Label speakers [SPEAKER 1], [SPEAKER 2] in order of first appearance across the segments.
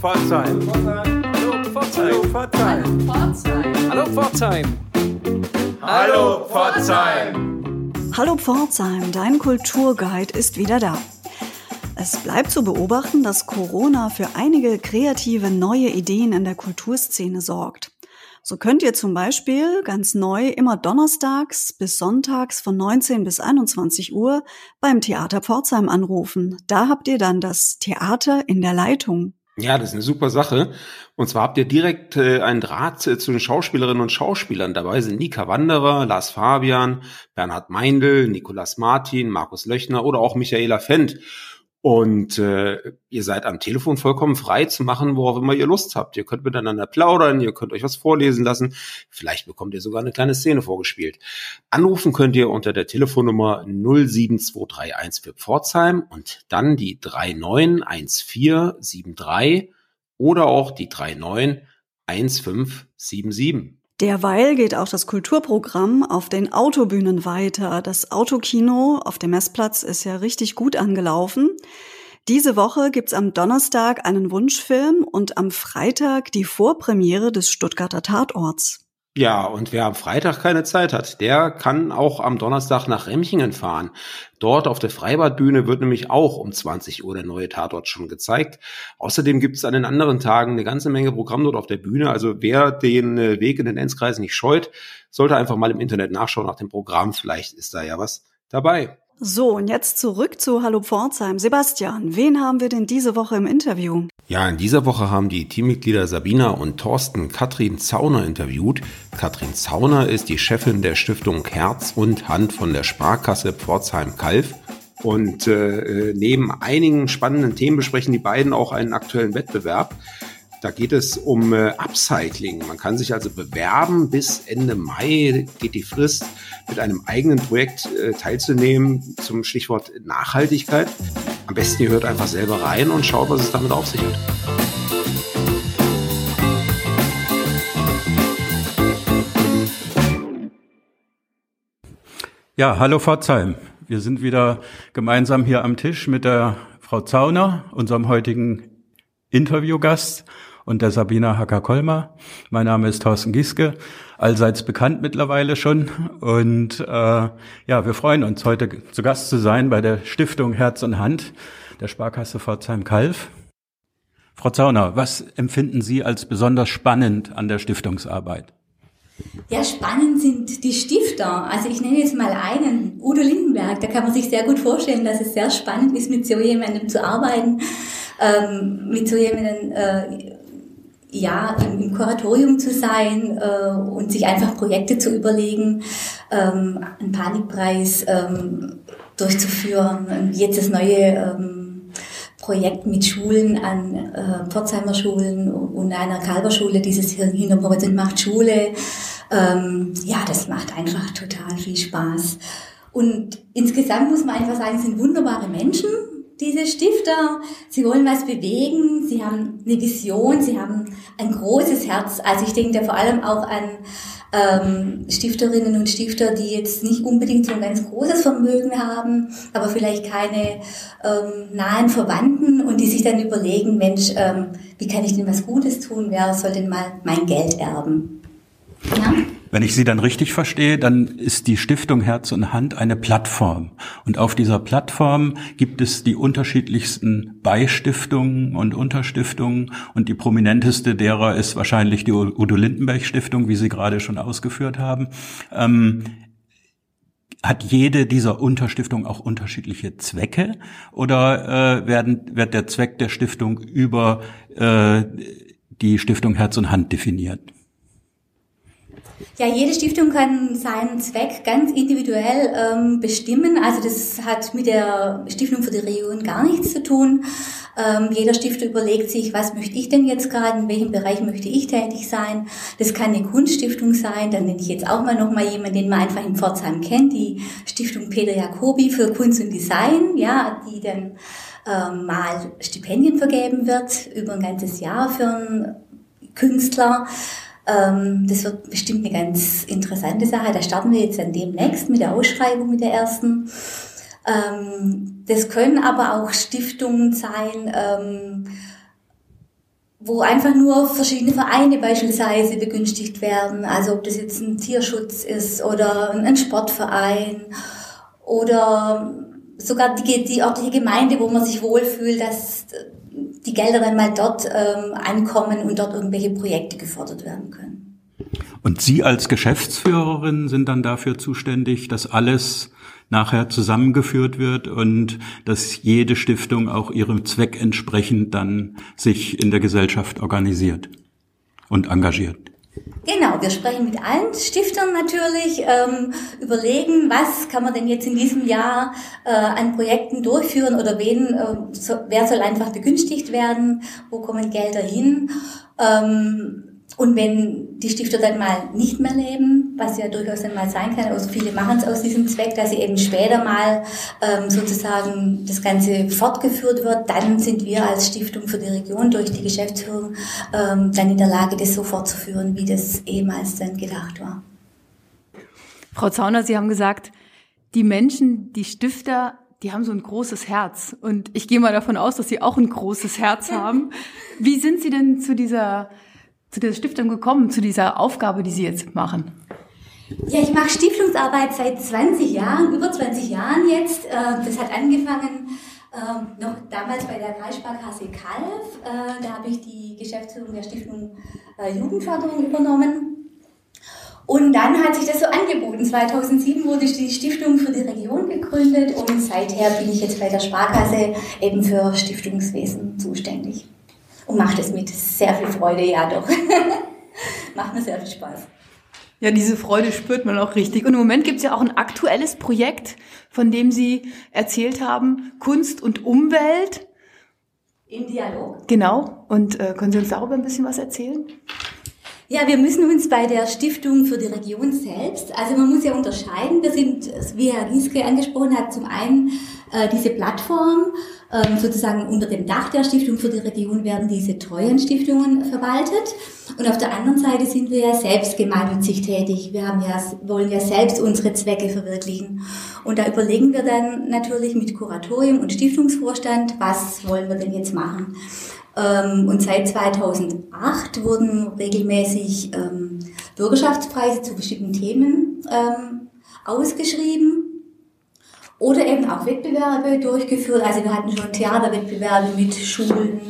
[SPEAKER 1] Pforzheim. Hallo Pforzheim. Hallo Pforzheim. Hallo Pforzheim.
[SPEAKER 2] Hallo Pforzheim, dein Kulturguide ist wieder da. Es bleibt zu beobachten, dass Corona für einige kreative neue Ideen in der Kulturszene sorgt. So könnt ihr zum Beispiel ganz neu immer donnerstags bis sonntags von 19 bis 21 Uhr beim Theater Pforzheim anrufen. Da habt ihr dann das Theater in der Leitung.
[SPEAKER 3] Ja, das ist eine super Sache. Und zwar habt ihr direkt äh, einen Draht äh, zu den Schauspielerinnen und Schauspielern. Dabei sind Nika Wanderer, Lars Fabian, Bernhard Meindl, Nikolas Martin, Markus Löchner oder auch Michaela Fendt. Und äh, ihr seid am Telefon vollkommen frei zu machen, worauf immer ihr Lust habt. Ihr könnt miteinander plaudern, ihr könnt euch was vorlesen lassen. Vielleicht bekommt ihr sogar eine kleine Szene vorgespielt. Anrufen könnt ihr unter der Telefonnummer 07231 für Pforzheim und dann die 391473 oder auch die 391577.
[SPEAKER 2] Derweil geht auch das Kulturprogramm auf den Autobühnen weiter. Das Autokino auf dem Messplatz ist ja richtig gut angelaufen. Diese Woche gibt's am Donnerstag einen Wunschfilm und am Freitag die Vorpremiere des Stuttgarter Tatorts.
[SPEAKER 3] Ja, und wer am Freitag keine Zeit hat, der kann auch am Donnerstag nach Remchingen fahren. Dort auf der Freibadbühne wird nämlich auch um 20 Uhr der neue Tatort schon gezeigt. Außerdem gibt es an den anderen Tagen eine ganze Menge Programm dort auf der Bühne. Also wer den äh, Weg in den Enzkreis nicht scheut, sollte einfach mal im Internet nachschauen nach dem Programm. Vielleicht ist da ja was dabei.
[SPEAKER 2] So, und jetzt zurück zu Hallo Pforzheim. Sebastian, wen haben wir denn diese Woche im Interview?
[SPEAKER 3] Ja, in dieser Woche haben die Teammitglieder Sabina und Thorsten Katrin Zauner interviewt. Katrin Zauner ist die Chefin der Stiftung Herz und Hand von der Sparkasse Pforzheim-Kalf. Und äh, neben einigen spannenden Themen besprechen die beiden auch einen aktuellen Wettbewerb. Da geht es um äh, Upcycling. Man kann sich also bewerben. Bis Ende Mai geht die Frist, mit einem eigenen Projekt äh, teilzunehmen zum Stichwort Nachhaltigkeit. Am besten ihr hört einfach selber rein und schaut, was es damit auf sich hat.
[SPEAKER 4] Ja, hallo Pforzheim. Wir sind wieder gemeinsam hier am Tisch mit der Frau Zauner, unserem heutigen Interviewgast und der Sabina Hacker-Kolmer. Mein Name ist Thorsten Gieske, allseits bekannt mittlerweile schon. Und äh, ja, wir freuen uns, heute zu Gast zu sein bei der Stiftung Herz und Hand der Sparkasse Pforzheim-Kalf. Frau Zauner, was empfinden Sie als besonders spannend an der Stiftungsarbeit?
[SPEAKER 5] Ja, spannend sind die Stifter. Also ich nenne jetzt mal einen, Udo Lindenberg. Da kann man sich sehr gut vorstellen, dass es sehr spannend ist, mit so jemandem zu arbeiten, ähm, mit so jemandem äh, ja, im, Kuratorium zu sein äh, und sich einfach Projekte zu überlegen, ähm, einen Panikpreis ähm, durchzuführen. Jetzt das neue ähm, Projekt mit Schulen an äh, Pforzheimer Schulen und einer Kalberschule, dieses hier Hinterhorizont macht Schule. Ähm, ja, das macht einfach total viel Spaß. Und insgesamt muss man einfach sagen, es sind wunderbare Menschen, diese Stifter, sie wollen was bewegen, sie haben eine Vision, sie haben ein großes Herz. Also ich denke da vor allem auch an ähm, Stifterinnen und Stifter, die jetzt nicht unbedingt so ein ganz großes Vermögen haben, aber vielleicht keine ähm, nahen Verwandten und die sich dann überlegen, Mensch, ähm, wie kann ich denn was Gutes tun? Wer soll denn mal mein Geld erben?
[SPEAKER 4] Ja? Wenn ich Sie dann richtig verstehe, dann ist die Stiftung Herz und Hand eine Plattform. Und auf dieser Plattform gibt es die unterschiedlichsten Beistiftungen und Unterstiftungen. Und die prominenteste derer ist wahrscheinlich die Udo Lindenberg Stiftung, wie Sie gerade schon ausgeführt haben. Ähm, hat jede dieser Unterstiftungen auch unterschiedliche Zwecke oder äh, werden, wird der Zweck der Stiftung über äh, die Stiftung Herz und Hand definiert?
[SPEAKER 5] Ja, jede Stiftung kann seinen Zweck ganz individuell ähm, bestimmen. Also das hat mit der Stiftung für die Region gar nichts zu tun. Ähm, jeder Stifter überlegt sich, was möchte ich denn jetzt gerade, in welchem Bereich möchte ich tätig sein. Das kann eine Kunststiftung sein, dann nenne ich jetzt auch mal noch mal jemanden, den man einfach in Pforzheim kennt, die Stiftung Peter Jacobi für Kunst und Design, ja, die dann ähm, mal Stipendien vergeben wird über ein ganzes Jahr für einen Künstler. Ähm, das wird bestimmt eine ganz interessante Sache. Da starten wir jetzt dann demnächst mit der Ausschreibung, mit der ersten. Ähm, das können aber auch Stiftungen sein, ähm, wo einfach nur verschiedene Vereine beispielsweise begünstigt werden. Also ob das jetzt ein Tierschutz ist oder ein Sportverein oder sogar die, die örtliche Gemeinde, wo man sich wohlfühlt, dass die Gelder dann mal dort ähm, ankommen und dort irgendwelche Projekte gefördert werden können.
[SPEAKER 4] Und Sie als Geschäftsführerin sind dann dafür zuständig, dass alles nachher zusammengeführt wird und dass jede Stiftung auch ihrem Zweck entsprechend dann sich in der Gesellschaft organisiert und engagiert.
[SPEAKER 5] Genau, wir sprechen mit allen Stiftern natürlich, ähm, überlegen, was kann man denn jetzt in diesem Jahr äh, an Projekten durchführen oder wen, äh, so, wer soll einfach begünstigt werden, wo kommen Gelder hin. Ähm, und wenn die Stifter dann mal nicht mehr leben, was ja durchaus dann mal sein kann, also viele machen es aus diesem Zweck, dass sie eben später mal ähm, sozusagen das Ganze fortgeführt wird, dann sind wir als Stiftung für die Region durch die Geschäftsführung ähm, dann in der Lage, das so fortzuführen, wie das ehemals dann gedacht war.
[SPEAKER 6] Frau Zauner, Sie haben gesagt, die Menschen, die Stifter, die haben so ein großes Herz. Und ich gehe mal davon aus, dass Sie auch ein großes Herz haben. Wie sind Sie denn zu dieser zu der Stiftung gekommen, zu dieser Aufgabe, die Sie jetzt machen?
[SPEAKER 5] Ja, ich mache Stiftungsarbeit seit 20 Jahren, über 20 Jahren jetzt. Äh, das hat angefangen ähm, noch damals bei der Kreissparkasse Kalf. Äh, da habe ich die Geschäftsführung der Stiftung äh, Jugendförderung übernommen. Und dann hat sich das so angeboten. 2007 wurde die Stiftung für die Region gegründet und seither bin ich jetzt bei der Sparkasse eben für Stiftungswesen zuständig macht es mit sehr viel Freude, ja doch. macht mir sehr viel Spaß.
[SPEAKER 6] Ja, diese Freude spürt man auch richtig. Und im Moment gibt es ja auch ein aktuelles Projekt, von dem Sie erzählt haben, Kunst und Umwelt.
[SPEAKER 5] Im Dialog.
[SPEAKER 6] Genau. Und äh, können Sie uns darüber ein bisschen was erzählen?
[SPEAKER 5] Ja, wir müssen uns bei der Stiftung für die Region selbst, also man muss ja unterscheiden, wir sind, wie Herr Gieske angesprochen hat, zum einen äh, diese Plattform, ähm, sozusagen unter dem Dach der Stiftung für die Region werden diese treuen Stiftungen verwaltet. Und auf der anderen Seite sind wir ja selbst gemeinnützig tätig. Wir haben ja, wollen ja selbst unsere Zwecke verwirklichen. Und da überlegen wir dann natürlich mit Kuratorium und Stiftungsvorstand, was wollen wir denn jetzt machen. Ähm, und seit 2008 wurden regelmäßig ähm, Bürgerschaftspreise zu bestimmten Themen ähm, ausgeschrieben oder eben auch Wettbewerbe durchgeführt. Also wir hatten schon Theaterwettbewerbe mit Schulen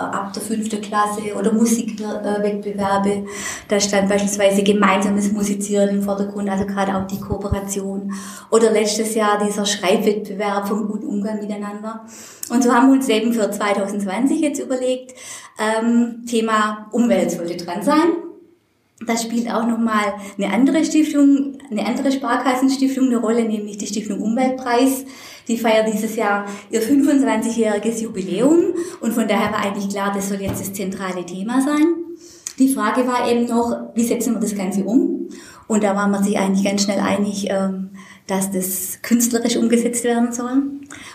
[SPEAKER 5] ab der fünften Klasse oder Musikwettbewerbe. Da stand beispielsweise gemeinsames Musizieren im Vordergrund, also gerade auch die Kooperation. Oder letztes Jahr dieser Schreibwettbewerb vom guten Umgang miteinander. Und so haben wir uns eben für 2020 jetzt überlegt, ähm, Thema Umwelt sollte dran sein. Da spielt auch nochmal eine andere Stiftung, eine andere Sparkassenstiftung eine Rolle, nämlich die Stiftung Umweltpreis. Die feiert dieses Jahr ihr 25-jähriges Jubiläum und von daher war eigentlich klar, das soll jetzt das zentrale Thema sein. Die Frage war eben noch, wie setzen wir das Ganze um? Und da war man sich eigentlich ganz schnell einig, ähm, dass das künstlerisch umgesetzt werden soll.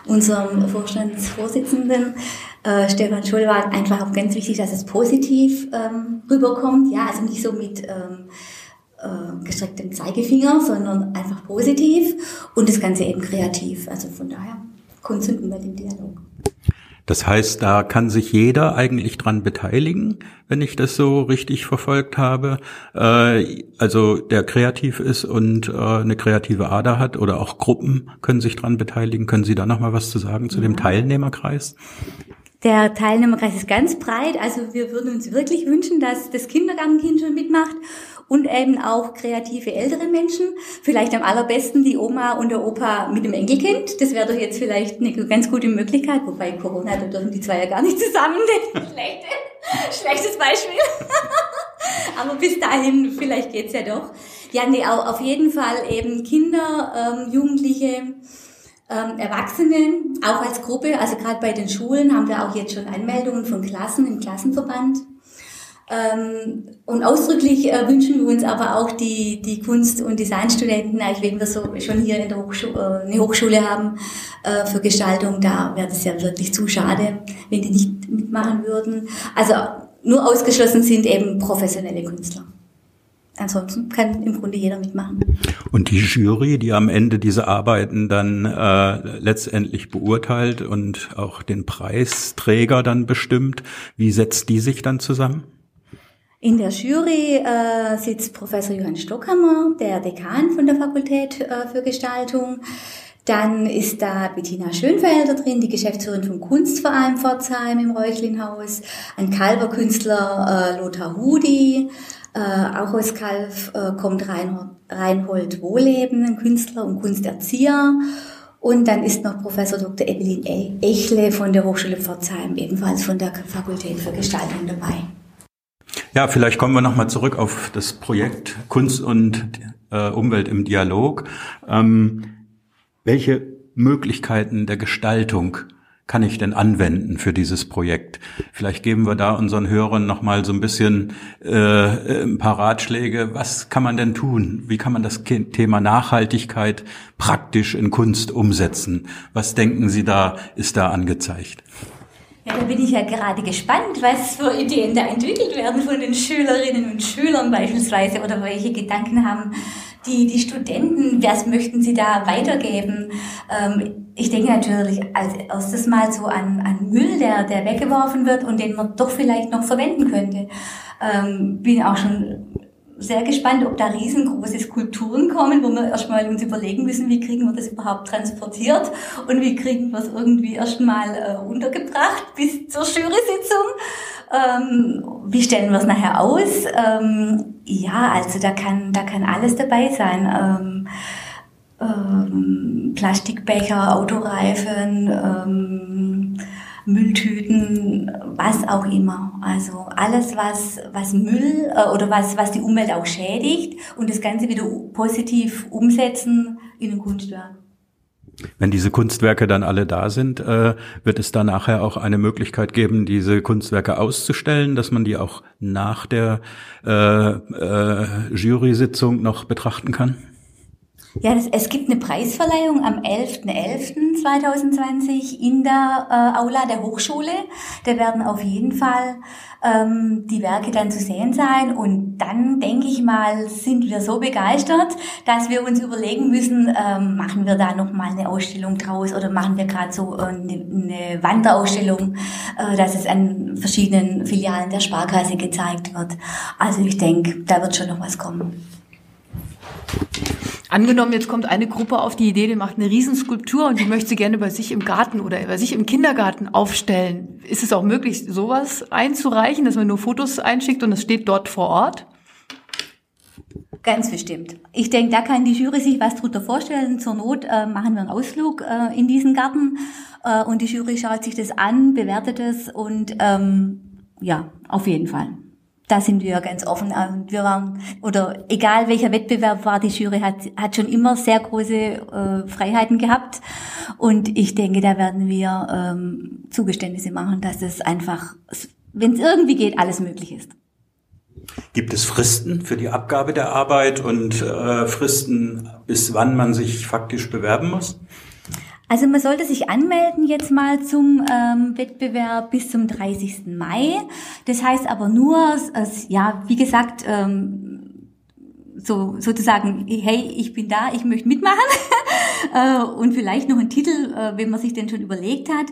[SPEAKER 5] Unserem Vorstandsvorsitzenden äh, Stefan Scholl war einfach auch ganz wichtig, dass es positiv ähm, rüberkommt. Ja, also nicht so mit ähm, äh, gestrecktem Zeigefinger, sondern einfach positiv und das Ganze eben kreativ. Also von daher Kunst und Umwelt im Dialog.
[SPEAKER 4] Das heißt, da kann sich jeder eigentlich dran beteiligen, wenn ich das so richtig verfolgt habe. Äh, also der kreativ ist und äh, eine kreative Ader hat oder auch Gruppen können sich dran beteiligen. Können Sie da noch mal was zu sagen zu ja. dem Teilnehmerkreis?
[SPEAKER 5] Der Teilnehmerkreis ist ganz breit. Also wir würden uns wirklich wünschen, dass das Kindergartenkind schon mitmacht und eben auch kreative ältere Menschen. Vielleicht am allerbesten die Oma und der Opa mit dem Enkelkind. Das wäre doch jetzt vielleicht eine ganz gute Möglichkeit. Wobei Corona, da dürfen die zwei ja gar nicht zusammen. Schlechte, schlechtes Beispiel. Aber bis dahin, vielleicht geht's ja doch. Ja, nee, auf jeden Fall eben Kinder, ähm, Jugendliche, ähm, Erwachsene, auch als Gruppe, also gerade bei den Schulen haben wir auch jetzt schon Anmeldungen von Klassen im Klassenverband. Ähm, und ausdrücklich äh, wünschen wir uns aber auch die, die Kunst- und Designstudenten, also wenn wir so schon hier in der Hochschule, äh, eine Hochschule haben äh, für Gestaltung, da wäre das ja wirklich zu schade, wenn die nicht mitmachen würden. Also nur ausgeschlossen sind eben professionelle Künstler. ansonsten kann im Grunde jeder mitmachen.
[SPEAKER 4] Und die Jury, die am Ende diese Arbeiten dann äh, letztendlich beurteilt und auch den Preisträger dann bestimmt, wie setzt die sich dann zusammen?
[SPEAKER 5] In der Jury äh, sitzt Professor Johann Stockhammer, der Dekan von der Fakultät äh, für Gestaltung. Dann ist da Bettina Schönfelder drin, die Geschäftsführerin vom Kunstverein Pforzheim im Reuchlinhaus, ein Kalberkünstler äh, Lothar Hudi, äh, auch aus Kalf äh, kommt Reinhold, Reinhold Wohleben, ein Künstler und Kunsterzieher. Und dann ist noch Professor Dr. Evelyn e- Echle von der Hochschule Pforzheim, ebenfalls von der Fakultät für Gestaltung dabei.
[SPEAKER 4] Ja, vielleicht kommen wir nochmal zurück auf das Projekt Kunst und äh, Umwelt im Dialog. Ähm, welche Möglichkeiten der Gestaltung kann ich denn anwenden für dieses Projekt? Vielleicht geben wir da unseren Hörern noch mal so ein bisschen äh, ein paar Ratschläge. Was kann man denn tun? Wie kann man das Thema Nachhaltigkeit praktisch in Kunst umsetzen? Was denken Sie da ist da angezeigt?
[SPEAKER 5] Ja, da bin ich ja gerade gespannt, was für Ideen da entwickelt werden von den Schülerinnen und Schülern beispielsweise oder welche Gedanken haben die, die Studenten, was möchten sie da weitergeben? Ähm, ich denke natürlich als erstes mal so an, an Müll, der, der weggeworfen wird und den man doch vielleicht noch verwenden könnte. Ähm, bin auch schon sehr gespannt, ob da riesengroße Skulpturen kommen, wo wir erstmal uns überlegen müssen, wie kriegen wir das überhaupt transportiert und wie kriegen wir es irgendwie erstmal äh, untergebracht bis zur Jury-Sitzung. Ähm, wie stellen wir es nachher aus? Ähm, ja, also da kann, da kann alles dabei sein. Ähm, ähm, Plastikbecher, Autoreifen, ähm, Mülltüten, was auch immer. Also alles, was, was Müll äh, oder was, was die Umwelt auch schädigt und das Ganze wieder positiv umsetzen in ein Kunstwerk.
[SPEAKER 4] Wenn diese Kunstwerke dann alle da sind, äh, wird es da nachher auch eine Möglichkeit geben, diese Kunstwerke auszustellen, dass man die auch nach der äh, äh, Jury-Sitzung noch betrachten kann?
[SPEAKER 5] Ja, das, es gibt eine Preisverleihung am 11.11.2020 in der äh, Aula der Hochschule. Da werden auf jeden Fall ähm, die Werke dann zu sehen sein. Und dann, denke ich mal, sind wir so begeistert, dass wir uns überlegen müssen, ähm, machen wir da nochmal eine Ausstellung draus oder machen wir gerade so eine, eine Wanderausstellung, äh, dass es an verschiedenen Filialen der Sparkasse gezeigt wird. Also ich denke, da wird schon noch was kommen.
[SPEAKER 6] Angenommen, jetzt kommt eine Gruppe auf die Idee, die macht eine Riesenskulptur und die möchte sie gerne bei sich im Garten oder bei sich im Kindergarten aufstellen. Ist es auch möglich, sowas einzureichen, dass man nur Fotos einschickt und es steht dort vor Ort?
[SPEAKER 5] Ganz bestimmt. Ich denke, da kann die Jury sich was drunter vorstellen. Zur Not äh, machen wir einen Ausflug äh, in diesen Garten äh, und die Jury schaut sich das an, bewertet es und ähm, ja, auf jeden Fall da sind wir ganz offen. Und wir waren, oder egal welcher Wettbewerb war, die Jury hat, hat schon immer sehr große äh, Freiheiten gehabt. Und ich denke, da werden wir ähm, Zugeständnisse machen, dass es einfach, wenn es irgendwie geht, alles möglich ist.
[SPEAKER 4] Gibt es Fristen für die Abgabe der Arbeit und äh, Fristen, bis wann man sich faktisch bewerben muss?
[SPEAKER 5] Also man sollte sich anmelden jetzt mal zum ähm, Wettbewerb bis zum 30. Mai. Das heißt aber nur, als, ja, wie gesagt, ähm, so sozusagen, hey, ich bin da, ich möchte mitmachen äh, und vielleicht noch einen Titel, äh, wenn man sich den schon überlegt hat.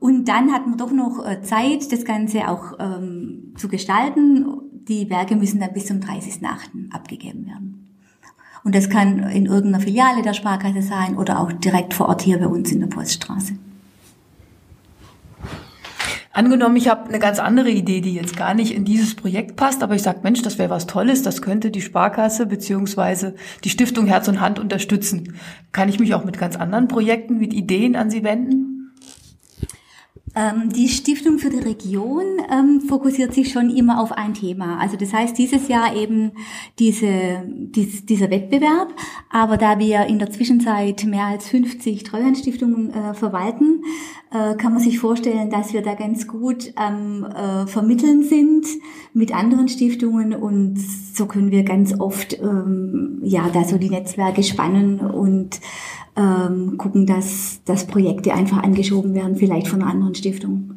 [SPEAKER 5] Und dann hat man doch noch äh, Zeit, das Ganze auch ähm, zu gestalten. Die Werke müssen dann bis zum 30.8. abgegeben werden. Und das kann in irgendeiner Filiale der Sparkasse sein oder auch direkt vor Ort hier bei uns in der Poststraße.
[SPEAKER 6] Angenommen, ich habe eine ganz andere Idee, die jetzt gar nicht in dieses Projekt passt, aber ich sage, Mensch, das wäre was Tolles, das könnte die Sparkasse beziehungsweise die Stiftung Herz und Hand unterstützen. Kann ich mich auch mit ganz anderen Projekten, mit Ideen an Sie wenden?
[SPEAKER 5] Ähm, die Stiftung für die Region ähm, fokussiert sich schon immer auf ein Thema. Also das heißt dieses Jahr eben diese, dies, dieser Wettbewerb. Aber da wir in der Zwischenzeit mehr als 50 Treuhandstiftungen äh, verwalten, äh, kann man sich vorstellen, dass wir da ganz gut am äh, Vermitteln sind mit anderen Stiftungen und so können wir ganz oft ähm, ja da so die Netzwerke spannen und ähm, gucken, dass, dass Projekte einfach angeschoben werden, vielleicht von einer anderen Stiftung.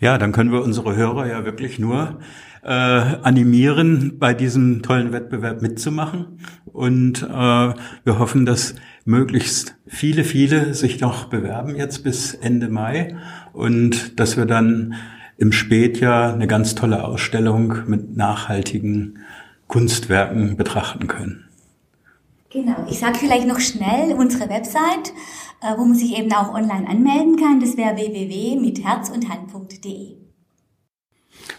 [SPEAKER 4] Ja, dann können wir unsere Hörer ja wirklich nur äh, animieren, bei diesem tollen Wettbewerb mitzumachen. Und äh, wir hoffen, dass möglichst viele, viele sich noch bewerben jetzt bis Ende Mai und dass wir dann im Spätjahr eine ganz tolle Ausstellung mit nachhaltigen Kunstwerken betrachten können.
[SPEAKER 5] Genau, ich sage vielleicht noch schnell unsere Website, äh, wo man sich eben auch online anmelden kann. Das wäre www.mitherzundhand.de.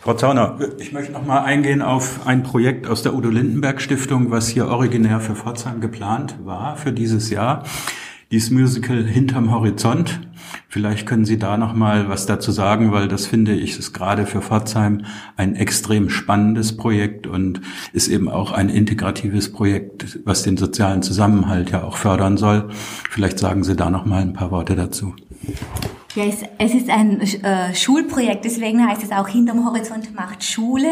[SPEAKER 4] Frau Zauner, ich möchte noch mal eingehen auf ein Projekt aus der Udo Lindenberg Stiftung, was hier originär für Pforzheim geplant war für dieses Jahr. Dieses Musical Hinterm Horizont. Vielleicht können Sie da noch mal was dazu sagen, weil das finde ich ist gerade für Pforzheim ein extrem spannendes Projekt und ist eben auch ein integratives Projekt, was den sozialen Zusammenhalt ja auch fördern soll. Vielleicht sagen Sie da noch mal ein paar Worte dazu.
[SPEAKER 5] Ja, es, es ist ein äh, Schulprojekt, deswegen heißt es auch Hinterm Horizont macht Schule.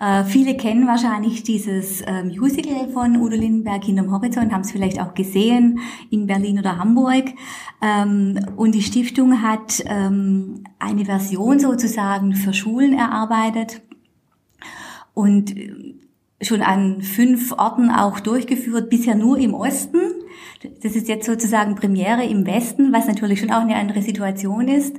[SPEAKER 5] Äh, viele kennen wahrscheinlich dieses äh, Musical von Udo Lindenberg, Hinterm Horizont, haben es vielleicht auch gesehen in Berlin oder Hamburg. Ähm, und die Stiftung hat ähm, eine Version sozusagen für Schulen erarbeitet. Und schon an fünf Orten auch durchgeführt, bisher nur im Osten. Das ist jetzt sozusagen Premiere im Westen, was natürlich schon auch eine andere Situation ist.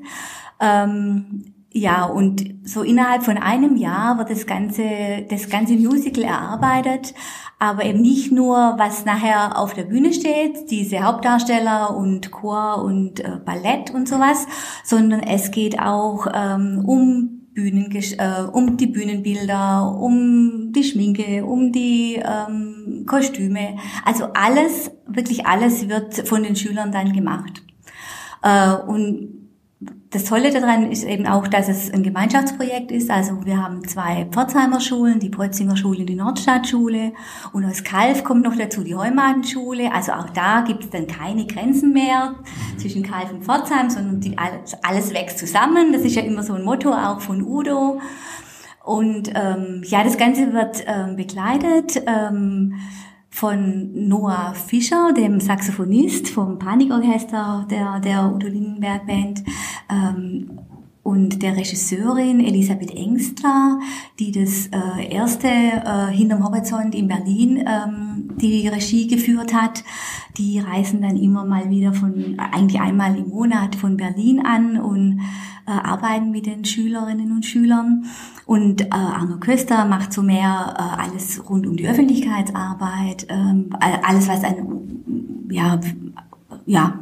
[SPEAKER 5] Ähm, ja, und so innerhalb von einem Jahr wird das ganze, das ganze Musical erarbeitet, aber eben nicht nur, was nachher auf der Bühne steht, diese Hauptdarsteller und Chor und äh, Ballett und sowas, sondern es geht auch ähm, um Bühnen, äh, um die Bühnenbilder, um die Schminke, um die ähm, Kostüme. Also alles, wirklich alles wird von den Schülern dann gemacht. Äh, und das Tolle daran ist eben auch, dass es ein Gemeinschaftsprojekt ist. Also wir haben zwei Pforzheimer Schulen, die Protzinger Schule und die Nordstadtschule. Und aus Kalf kommt noch dazu die Heumatenschule. Also auch da gibt es dann keine Grenzen mehr zwischen Kalf und Pforzheim, sondern die, alles wächst zusammen. Das ist ja immer so ein Motto auch von Udo. Und ähm, ja, das Ganze wird ähm, begleitet. Ähm, von Noah Fischer, dem Saxophonist vom Panikorchester der, der Udo Lindenberg Band, ähm, und der Regisseurin Elisabeth Engstler, die das äh, erste äh, Hinterm Horizont in Berlin ähm, die Regie geführt hat. Die reisen dann immer mal wieder von, eigentlich einmal im Monat von Berlin an und äh, arbeiten mit den Schülerinnen und Schülern. Und äh, Arno Köster macht so mehr äh, alles rund um die Öffentlichkeitsarbeit, ähm, alles was ein, ja, ja,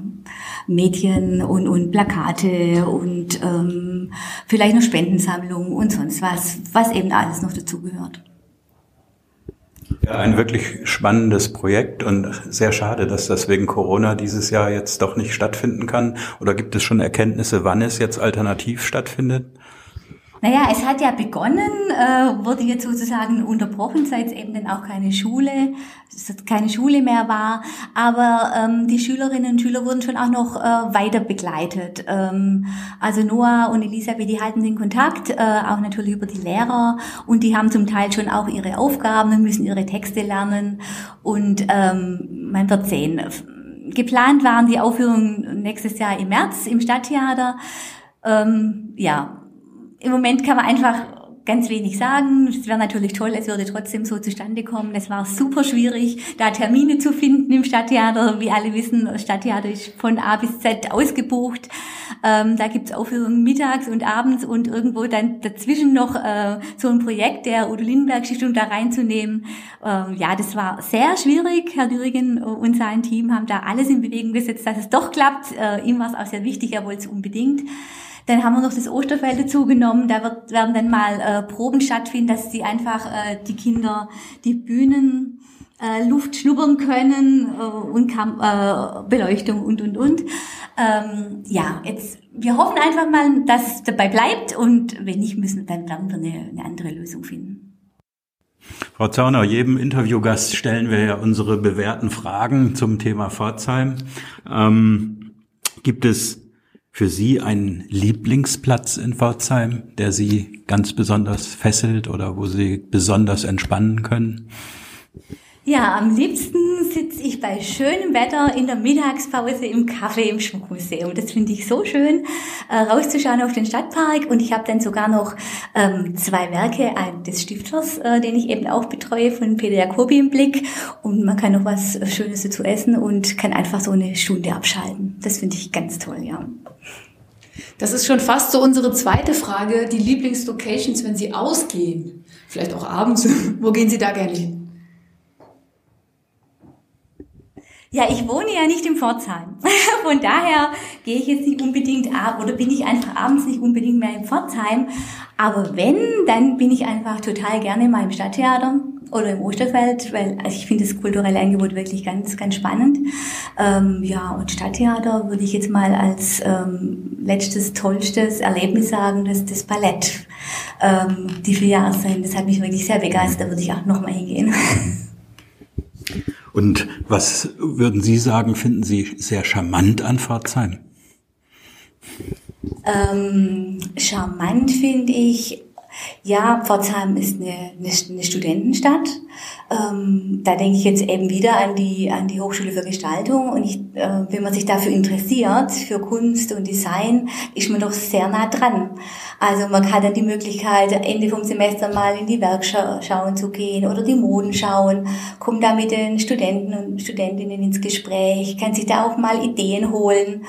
[SPEAKER 5] Medien und, und Plakate und ähm, vielleicht noch Spendensammlungen und sonst was, was eben alles noch dazugehört.
[SPEAKER 4] Ja, ein wirklich spannendes Projekt und sehr schade, dass das wegen Corona dieses Jahr jetzt doch nicht stattfinden kann. Oder gibt es schon Erkenntnisse, wann es jetzt alternativ stattfindet?
[SPEAKER 5] Naja, es hat ja begonnen, äh, wurde jetzt sozusagen unterbrochen, seit es eben dann auch keine Schule, keine Schule mehr war. Aber ähm, die Schülerinnen und Schüler wurden schon auch noch äh, weiter begleitet. Ähm, also Noah und Elisabeth, die halten den Kontakt, äh, auch natürlich über die Lehrer. Und die haben zum Teil schon auch ihre Aufgaben und müssen ihre Texte lernen. Und ähm, man wird sehen. Geplant waren die Aufführungen nächstes Jahr im März im Stadttheater. Ähm, ja, im Moment kann man einfach ganz wenig sagen. Es wäre natürlich toll, es würde trotzdem so zustande kommen. Es war super schwierig, da Termine zu finden im Stadttheater. Wie alle wissen, das Stadttheater ist von A bis Z ausgebucht. Ähm, da gibt's Aufführungen mittags und abends und irgendwo dann dazwischen noch äh, so ein Projekt der Udo Lindenberg Stiftung da reinzunehmen. Ähm, ja, das war sehr schwierig. Herr Dürigen und sein Team haben da alles in Bewegung gesetzt, dass es doch klappt. Äh, ihm war es auch sehr wichtig, er wollte es unbedingt. Dann haben wir noch das Osterfeld dazu genommen. Da wird, werden dann mal äh, Proben stattfinden, dass sie einfach äh, die Kinder die Bühnen äh, Luft schnuppern können äh, und Kam äh, Beleuchtung und und und. Ähm, ja, jetzt wir hoffen einfach mal, dass es dabei bleibt und wenn nicht, müssen dann werden wir eine, eine andere Lösung finden.
[SPEAKER 4] Frau Zauner, jedem Interviewgast stellen wir ja unsere bewährten Fragen zum Thema Pforzheim. Ähm, gibt es für Sie einen Lieblingsplatz in Pforzheim, der Sie ganz besonders fesselt oder wo Sie besonders entspannen können?
[SPEAKER 5] Ja, am liebsten bei schönem Wetter in der Mittagspause im Kaffee im Schmuckmuseum. Das finde ich so schön, äh, rauszuschauen auf den Stadtpark. Und ich habe dann sogar noch ähm, zwei Werke des Stifters, äh, den ich eben auch betreue, von Peter Jacobi im Blick. Und man kann noch was Schönes dazu essen und kann einfach so eine Stunde abschalten. Das finde ich ganz toll, ja.
[SPEAKER 6] Das ist schon fast so unsere zweite Frage, die Lieblingslocations, wenn Sie ausgehen. Vielleicht auch abends. Wo gehen Sie da gerne hin?
[SPEAKER 5] Ja, ich wohne ja nicht in Pforzheim. Von daher gehe ich jetzt nicht unbedingt ab oder bin ich einfach abends nicht unbedingt mehr in Pforzheim. Aber wenn, dann bin ich einfach total gerne mal im Stadttheater oder im Osterfeld, weil ich finde das kulturelle Angebot wirklich ganz, ganz spannend. Ähm, ja, und Stadttheater würde ich jetzt mal als ähm, letztes, tollstes Erlebnis sagen, dass das Ballett, ähm, die vier Jahre sein, das hat mich wirklich sehr begeistert, da würde ich auch nochmal hingehen.
[SPEAKER 4] Und was würden Sie sagen, finden Sie sehr charmant an Pforzheim?
[SPEAKER 5] Ähm, charmant finde ich, ja, Pforzheim ist eine, eine, eine Studentenstadt. Ähm, da denke ich jetzt eben wieder an die, an die Hochschule für Gestaltung. Und ich, äh, wenn man sich dafür interessiert, für Kunst und Design, ist man doch sehr nah dran. Also man hat dann die Möglichkeit, Ende vom Semester mal in die Werkschauen zu gehen oder die Moden schauen, kommt da mit den Studenten und Studentinnen ins Gespräch, kann sich da auch mal Ideen holen.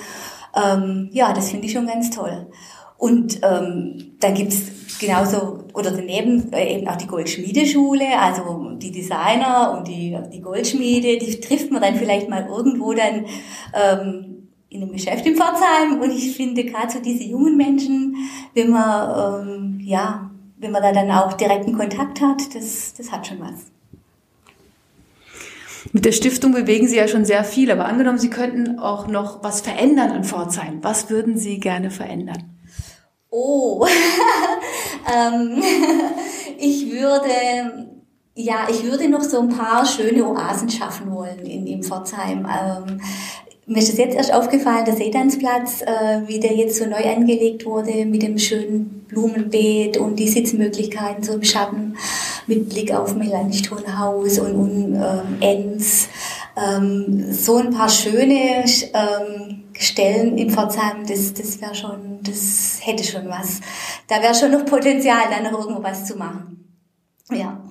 [SPEAKER 5] Ähm, ja, das finde ich schon ganz toll. Und ähm, dann gibt's genauso, oder daneben äh, eben auch die Goldschmiedeschule, also die Designer und die, die Goldschmiede, die trifft man dann vielleicht mal irgendwo dann ähm, in einem Geschäft in Pforzheim. Und ich finde gerade so diese jungen Menschen, wenn man, ähm, ja, wenn man da dann auch direkten Kontakt hat, das, das hat schon was.
[SPEAKER 6] Mit der Stiftung bewegen Sie ja schon sehr viel, aber angenommen, Sie könnten auch noch was verändern an Pforzheim. Was würden Sie gerne verändern?
[SPEAKER 5] Oh, ähm, ich würde, ja, ich würde noch so ein paar schöne Oasen schaffen wollen in, in Pforzheim. Ähm, mir ist das jetzt erst aufgefallen, der Seetanzplatz, äh, wie der jetzt so neu angelegt wurde, mit dem schönen Blumenbeet und die Sitzmöglichkeiten so im Schatten, mit Blick auf Melanchthonhaus und, und ähm, Enns. Ähm, so ein paar schöne ähm, Stellen in Pforzheim, das, das wäre schon, das hätte schon was. Da wäre schon noch Potenzial, da noch irgendwo was zu machen. Ja.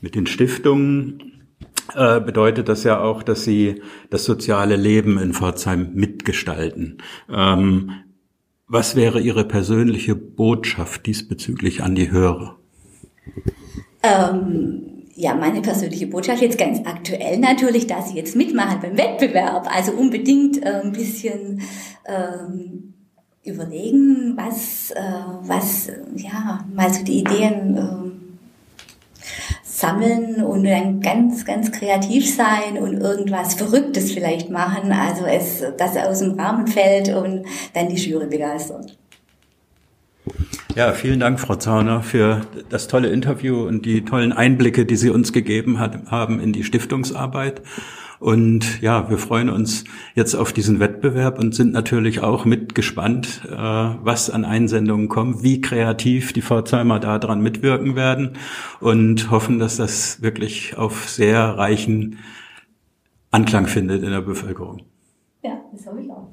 [SPEAKER 4] Mit den Stiftungen äh, bedeutet das ja auch, dass Sie das soziale Leben in Pforzheim mitgestalten. Ähm, was wäre Ihre persönliche Botschaft diesbezüglich an die Hörer?
[SPEAKER 5] Ähm ja, meine persönliche Botschaft jetzt ganz aktuell natürlich, dass Sie jetzt mitmachen beim Wettbewerb. Also unbedingt äh, ein bisschen ähm, überlegen, was, äh, was, ja, mal so die Ideen äh, sammeln und dann ganz, ganz kreativ sein und irgendwas Verrücktes vielleicht machen. Also es, das aus dem Rahmen fällt und dann die Jury begeistert.
[SPEAKER 4] Ja, vielen Dank, Frau Zauner, für das tolle Interview und die tollen Einblicke, die Sie uns gegeben hat, haben in die Stiftungsarbeit. Und ja, wir freuen uns jetzt auf diesen Wettbewerb und sind natürlich auch mitgespannt, äh, was an Einsendungen kommt, wie kreativ die Pforzheimer daran mitwirken werden und hoffen, dass das wirklich auf sehr reichen Anklang findet in der Bevölkerung.
[SPEAKER 5] Ja, das habe ich auch.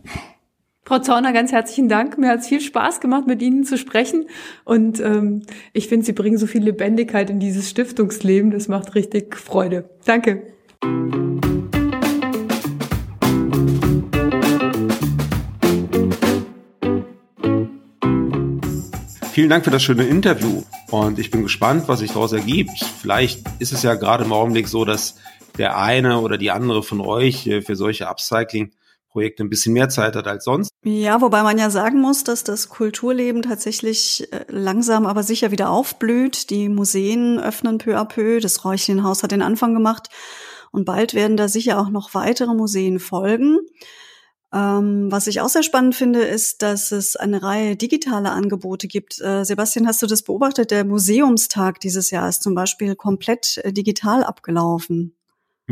[SPEAKER 6] Frau Zorner, ganz herzlichen Dank. Mir hat es viel Spaß gemacht, mit Ihnen zu sprechen. Und ähm, ich finde, Sie bringen so viel Lebendigkeit in dieses Stiftungsleben. Das macht richtig Freude. Danke.
[SPEAKER 3] Vielen Dank für das schöne Interview. Und ich bin gespannt, was sich daraus ergibt. Vielleicht ist es ja gerade im Augenblick so, dass der eine oder die andere von euch äh, für solche Upcycling Projekte ein bisschen mehr Zeit hat als sonst.
[SPEAKER 2] Ja, wobei man ja sagen muss, dass das Kulturleben tatsächlich äh, langsam aber sicher wieder aufblüht. Die Museen öffnen peu à peu. Das Räuchchenhaus hat den Anfang gemacht. Und bald werden da sicher auch noch weitere Museen folgen. Ähm, was ich auch sehr spannend finde, ist, dass es eine Reihe digitaler Angebote gibt. Äh, Sebastian, hast du das beobachtet? Der Museumstag dieses Jahr ist zum Beispiel komplett äh, digital abgelaufen.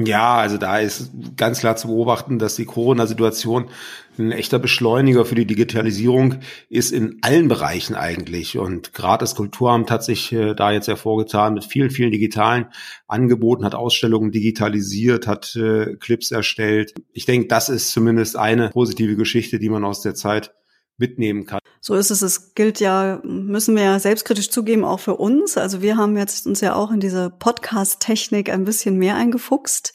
[SPEAKER 3] Ja, also da ist ganz klar zu beobachten, dass die Corona-Situation ein echter Beschleuniger für die Digitalisierung ist in allen Bereichen eigentlich. Und gerade das Kulturamt hat sich äh, da jetzt hervorgetan mit vielen, vielen digitalen Angeboten, hat Ausstellungen digitalisiert, hat äh, Clips erstellt. Ich denke, das ist zumindest eine positive Geschichte, die man aus der Zeit mitnehmen kann.
[SPEAKER 2] So ist es. Es gilt ja, müssen wir ja selbstkritisch zugeben, auch für uns. Also wir haben jetzt uns ja auch in diese Podcast-Technik ein bisschen mehr eingefuchst.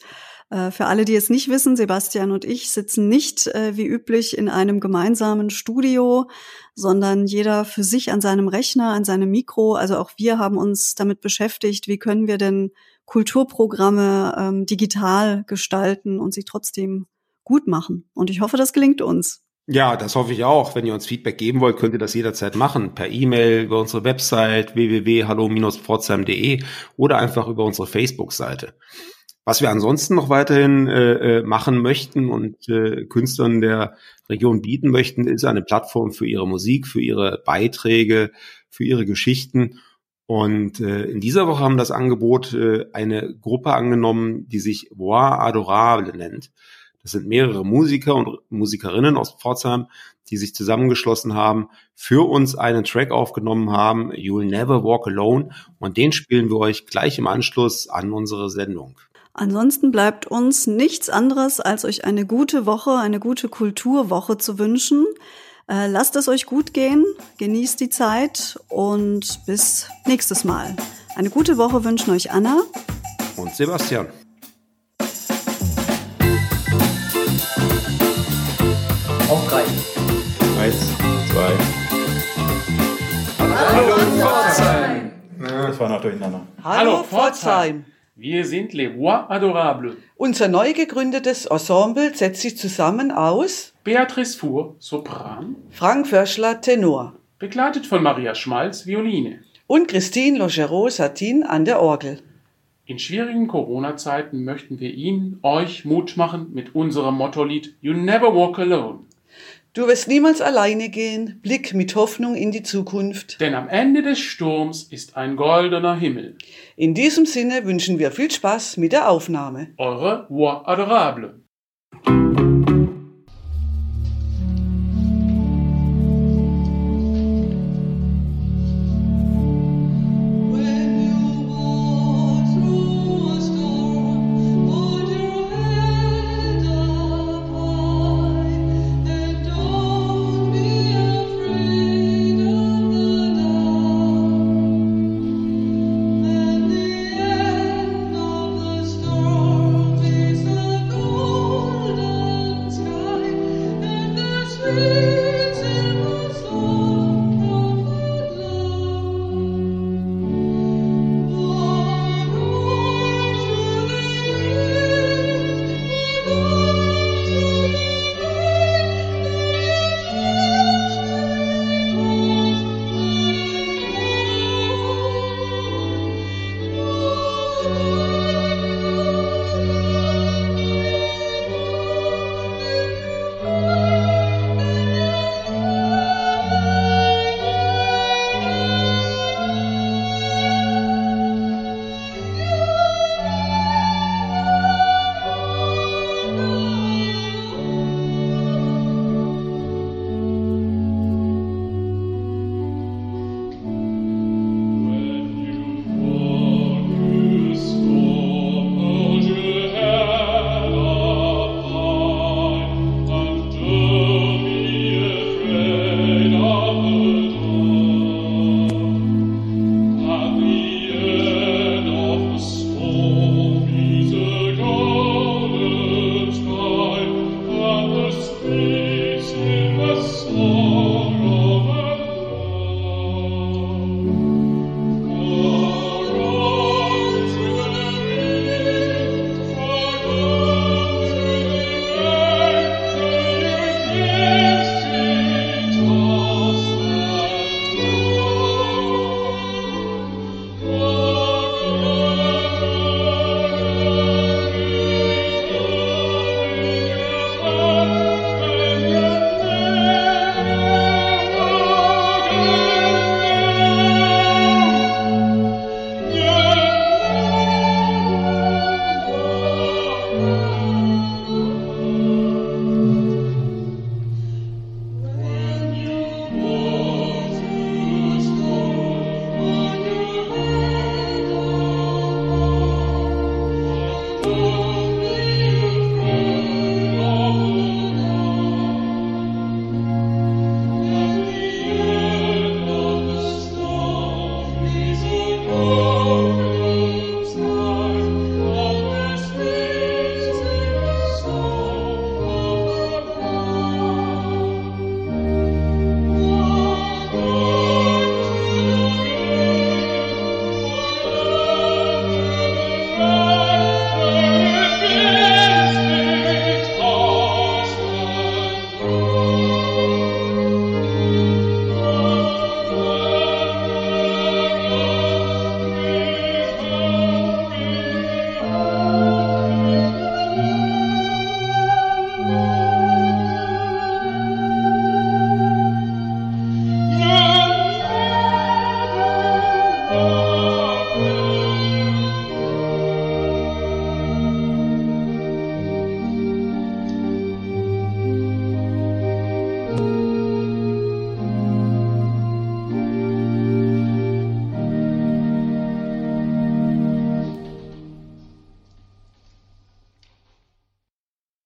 [SPEAKER 2] Äh, für alle, die es nicht wissen, Sebastian und ich sitzen nicht äh, wie üblich in einem gemeinsamen Studio, sondern jeder für sich an seinem Rechner, an seinem Mikro. Also auch wir haben uns damit beschäftigt, wie können wir denn Kulturprogramme ähm, digital gestalten und sie trotzdem gut machen. Und ich hoffe, das gelingt uns.
[SPEAKER 3] Ja, das hoffe ich auch. Wenn ihr uns Feedback geben wollt, könnt ihr das jederzeit machen. Per E-Mail, über unsere Website www.hallo-pforzheim.de oder einfach über unsere Facebook-Seite. Was wir ansonsten noch weiterhin äh, äh, machen möchten und äh, Künstlern der Region bieten möchten, ist eine Plattform für ihre Musik, für ihre Beiträge, für ihre Geschichten. Und äh, in dieser Woche haben das Angebot äh, eine Gruppe angenommen, die sich Voix Adorable nennt. Das sind mehrere Musiker und Musikerinnen aus Pforzheim, die sich zusammengeschlossen haben, für uns einen Track aufgenommen haben, You'll Never Walk Alone. Und den spielen wir euch gleich im Anschluss an unsere Sendung.
[SPEAKER 2] Ansonsten bleibt uns nichts anderes, als euch eine gute Woche, eine gute Kulturwoche zu wünschen. Äh, lasst es euch gut gehen, genießt die Zeit und bis nächstes Mal. Eine gute Woche wünschen euch Anna
[SPEAKER 3] und Sebastian. Eins, zwei.
[SPEAKER 1] Hallo, Pforzheim.
[SPEAKER 4] Das war noch durcheinander.
[SPEAKER 7] Hallo Pforzheim.
[SPEAKER 8] Wir sind Les Voix Adorables.
[SPEAKER 7] Unser neu gegründetes Ensemble setzt sich zusammen aus
[SPEAKER 8] Beatrice Fuhr, Sopran.
[SPEAKER 7] Frank Förschler, Tenor.
[SPEAKER 8] Begleitet von Maria Schmalz, Violine.
[SPEAKER 7] Und Christine Logereau, Satin an der Orgel.
[SPEAKER 8] In schwierigen Corona-Zeiten möchten wir Ihnen, euch Mut machen mit unserem Motto-Lied You Never Walk Alone.
[SPEAKER 7] Du wirst niemals alleine gehen, Blick mit Hoffnung in die Zukunft.
[SPEAKER 8] Denn am Ende des Sturms ist ein goldener Himmel.
[SPEAKER 7] In diesem Sinne wünschen wir viel Spaß mit der Aufnahme.
[SPEAKER 8] Eure Voix Adorable.